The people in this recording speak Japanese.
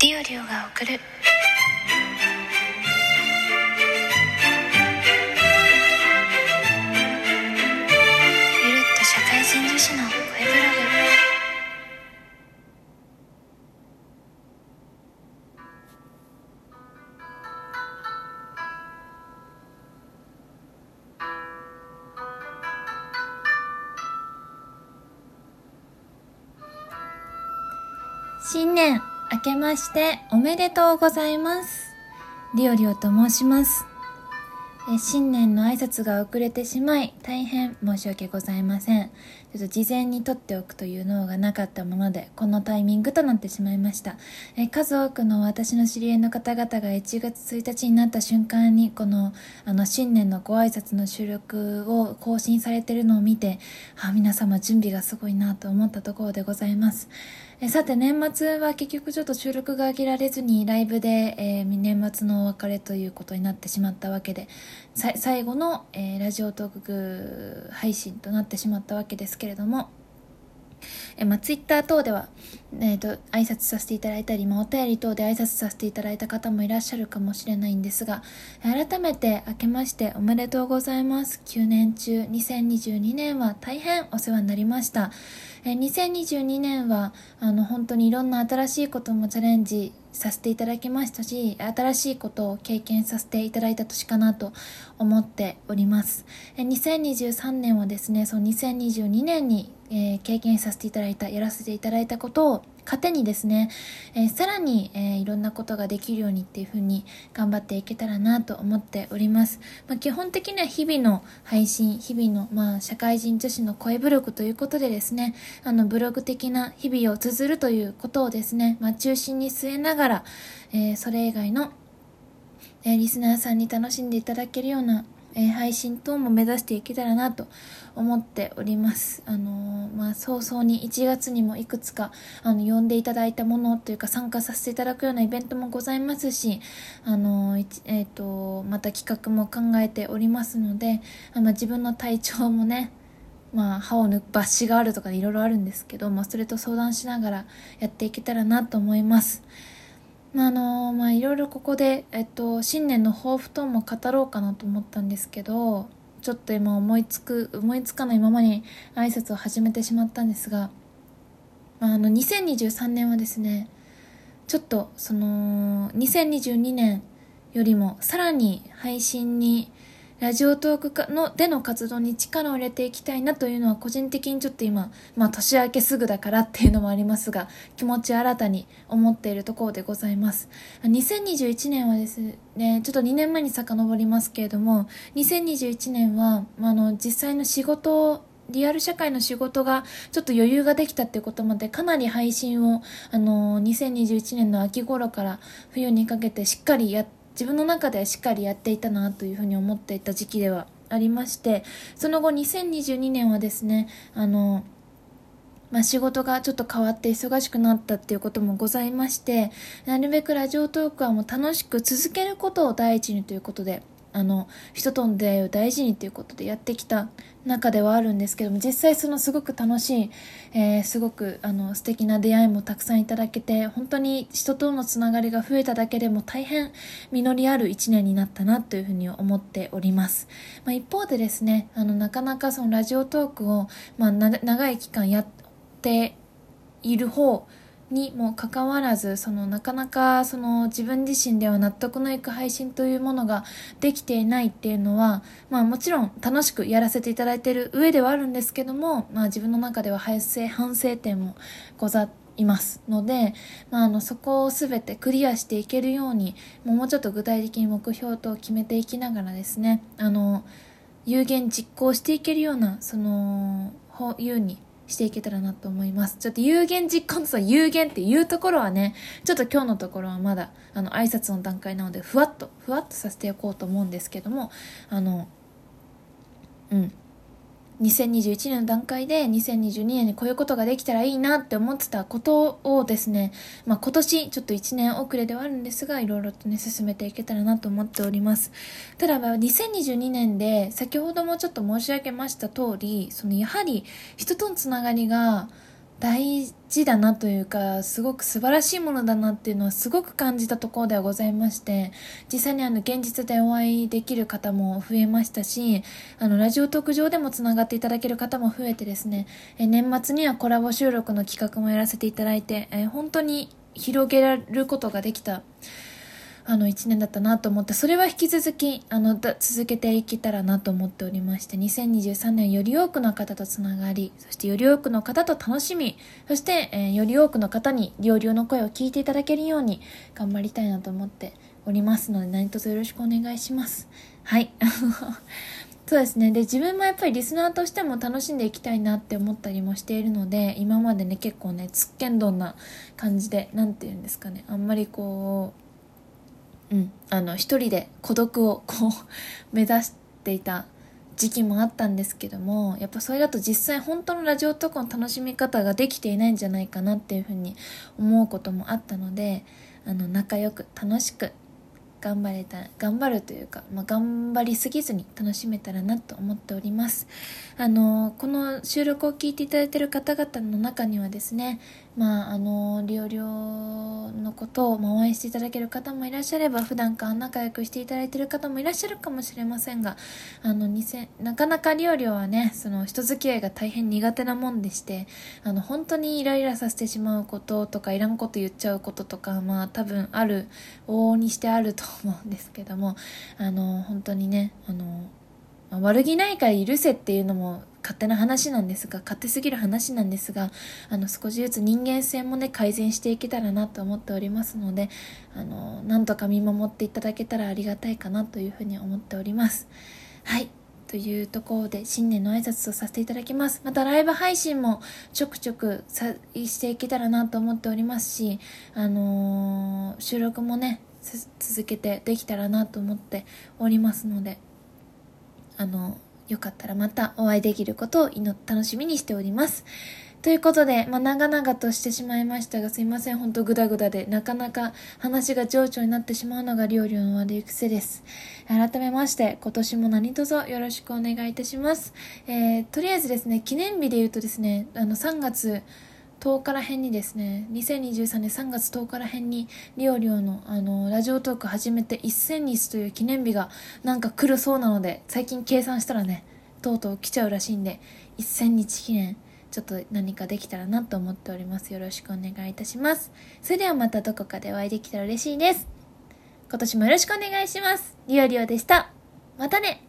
ディオリオが送る。ゆるっと社会人女子の声ブログ。新年。明けましておめでとうございます。リオリオと申します。新年の挨拶が遅れてしまい大変申し訳ございません。ちょっと事前に撮っておくという脳がなかったものでこのタイミングとなってしまいました。え数多くの私の知り合いの方々が1月1日になった瞬間にこのあの新年のご挨拶の収録を更新されているのを見て、あ皆様準備がすごいなと思ったところでございます。えさて年末は結局ちょっと収録が上げられずにライブで、えー年末のお別れということになってしまったわけで最後の、えーラジオトーク配信となってしまったわけですけれどもえまあ、ツイッター等では、えー、と挨拶させていただいたり、まあ、お便り等で挨拶させていただいた方もいらっしゃるかもしれないんですが改めて明けましておめでとうございます。9年中2022年は大変お世話になりました。え2022年はあの本当にいろんな新しいこともチャレンジさせていただきましたし新しいことを経験させていただいた年かなと思っております。え2023年はですねその2022年に、えー経験させていただいたやらせていただいたことを糧にですね、えーさらに、えーいろんなことができるようにっていうふうに頑張っていけたらなと思っております、まあ、基本的には日々の配信日々の、まあ、社会人女子の声ブログということでですねあのブログ的な日々を綴るということをですね、まあ、中心に据えながら、えーそれ以外のえリスナーさんに楽しんでいただけるような、えー配信等も目指していけたらなと思っております。あのーまあ、早々に1月にもいくつか、あの、呼んでいただいたものというか参加させていただくようなイベントもございますし、あのーえっ、と、また企画も考えておりますので、あまあ、自分の体調もね、まあ、歯を抜く抜歯があるとかいろいろあるんですけど、まあ、それと相談しながらやっていけたらなと思います。まああのまあいろいろここで、えっと、新年の抱負とも語ろうかなと思ったんですけどちょっと今思いつく思いつかないままに挨拶を始めてしまったんですが、まあ、あの2023年はですねちょっとその2022年よりもさらに配信にラジオトークかのでの活動に力を入れていきたいなというのは個人的にちょっと今、まあ年明けすぐだからっていうのもありますが、気持ち新たに思っているところでございます。2021年はですね、ちょっと2年前に遡りますけれども、2021年は、あの、実際の仕事をリアル社会の仕事がちょっと余裕ができたっていうことまでかなり配信をあの2021年の秋頃から冬にかけてしっかりやって自分の中でしっかりやっていたなというふうに思っていた時期ではありましてその後2022年はですねあのまあ、仕事がちょっと変わって忙しくなったっていうこともございましてなるべくラジオトークはもう楽しく続けることを第一にということであの人との出会いを大事にということでやってきた中ではあるんですけども実際そのすごく楽しい、えーすごくあの素敵な出会いもたくさんいただけて本当に人とのつながりが増えただけでも大変実りある一年になったなというふうに思っております、まあ、一方でですねあのなかなかそのラジオトークを、まあ、長い期間やっている方にもかかわらずそのなかなかその自分自身では納得のいく配信というものができていないっていうのは、まあ、もちろん楽しくやらせていただいている上ではあるんですけども、まあ、自分の中では反省反省点もございますので、まあ、あのそこを全てクリアしていけるようにもうちょっと具体的に目標と決めていきながらですねあの有言実行していけるようなそのほううにしていけたらなと思います。ちょっと有言実感とさ、有限っていうところはね、ちょっと今日のところはまだ、あの、挨拶の段階なので、ふわっと、ふわっとさせておこうと思うんですけども、あの、うん。2021年の段階で2022年にこういうことができたらいいなって思ってたことをですね、まあ、今年ちょっと1年遅れではあるんですがいろいろとね進めていけたらなと思っております。ただ2022年で先ほどもちょっと申し上げました通りそのやはり人とのつながりが大事だなというか、すごく素晴らしいものだなっていうのはすごく感じたところではございまして、実際にあの現実でお会いできる方も増えましたし、あのラジオ特上でもつながっていただける方も増えてですね、え年末にはコラボ収録の企画もやらせていただいて、え本当に広げられることができたあの1年だったなと思って、それは引き続き、あの、続けていけたらなと思っておりまして、2023年より多くの方とつながり、そしてより多くの方と楽しみ、そして、えー、より多くの方に料理用の声を聞いていただけるように頑張りたいなと思っておりますので、何卒よろしくお願いします。はい。そうですね。で、自分もやっぱりリスナーとしても楽しんでいきたいなって思ったりもしているので、今までね、結構ね、つっけんどんな感じで、なんて言うんですかね。あんまりこう、うん、あの一人で孤独をこう目指していた時期もあったんですけどもやっぱそれだと実際本当のラジオとかの楽しみ方ができていないんじゃないかなっていうふうに思うこともあったのであの仲良く楽しく頑張れた頑張るというか、まあ、頑張りすぎずに楽しめたらなと思っております。あのこの収録を聞いていただいている方々の中にはですねまああのリオリオのことを応援していただける方もいらっしゃれば普段から仲良くしていただいている方もいらっしゃるかもしれませんがあの2000なかなかリオリオはねその人付き合いが大変苦手なもんでしてあの本当にイライラさせてしまうこととかいらんこと言っちゃうこととかまあ多分ある往々にしてあると思うんですけどもあの本当にねあの悪気ないから許せっていうのも勝手な話なんですが、勝手すぎる話なんですが、あの、少しずつ人間性もね、改善していけたらなと思っておりますので、あの、なんとか見守っていただけたらありがたいかなというふうに思っております。はい。というところで新年の挨拶をさせていただきます。またライブ配信もちょくちょくさしていけたらなと思っておりますし、あのー、収録もね、続けてできたらなと思っておりますので、あの、よかったらまたお会いできることを祈楽しみにしております。ということで、まあ、長々としてしまいましたが、すいません。ほんとグダグダで、なかなか話が情緒になってしまうのが料理の悪い癖です。改めまして、今年も何卒よろしくお願いいたします。えー、とりあえずですね、記念日で言うとですね、あの、3月、10日ら辺にですね、2023年3月10日ら辺に、リオリオの、あの、ラジオトーク始めて1000日という記念日がなんか来るそうなので、最近計算したらね、とうとう来ちゃうらしいんで、1000日記念、ちょっと何かできたらなと思っております。よろしくお願いいたします。それではまたどこかでお会いできたら嬉しいです。今年もよろしくお願いします。リオリオでした。またね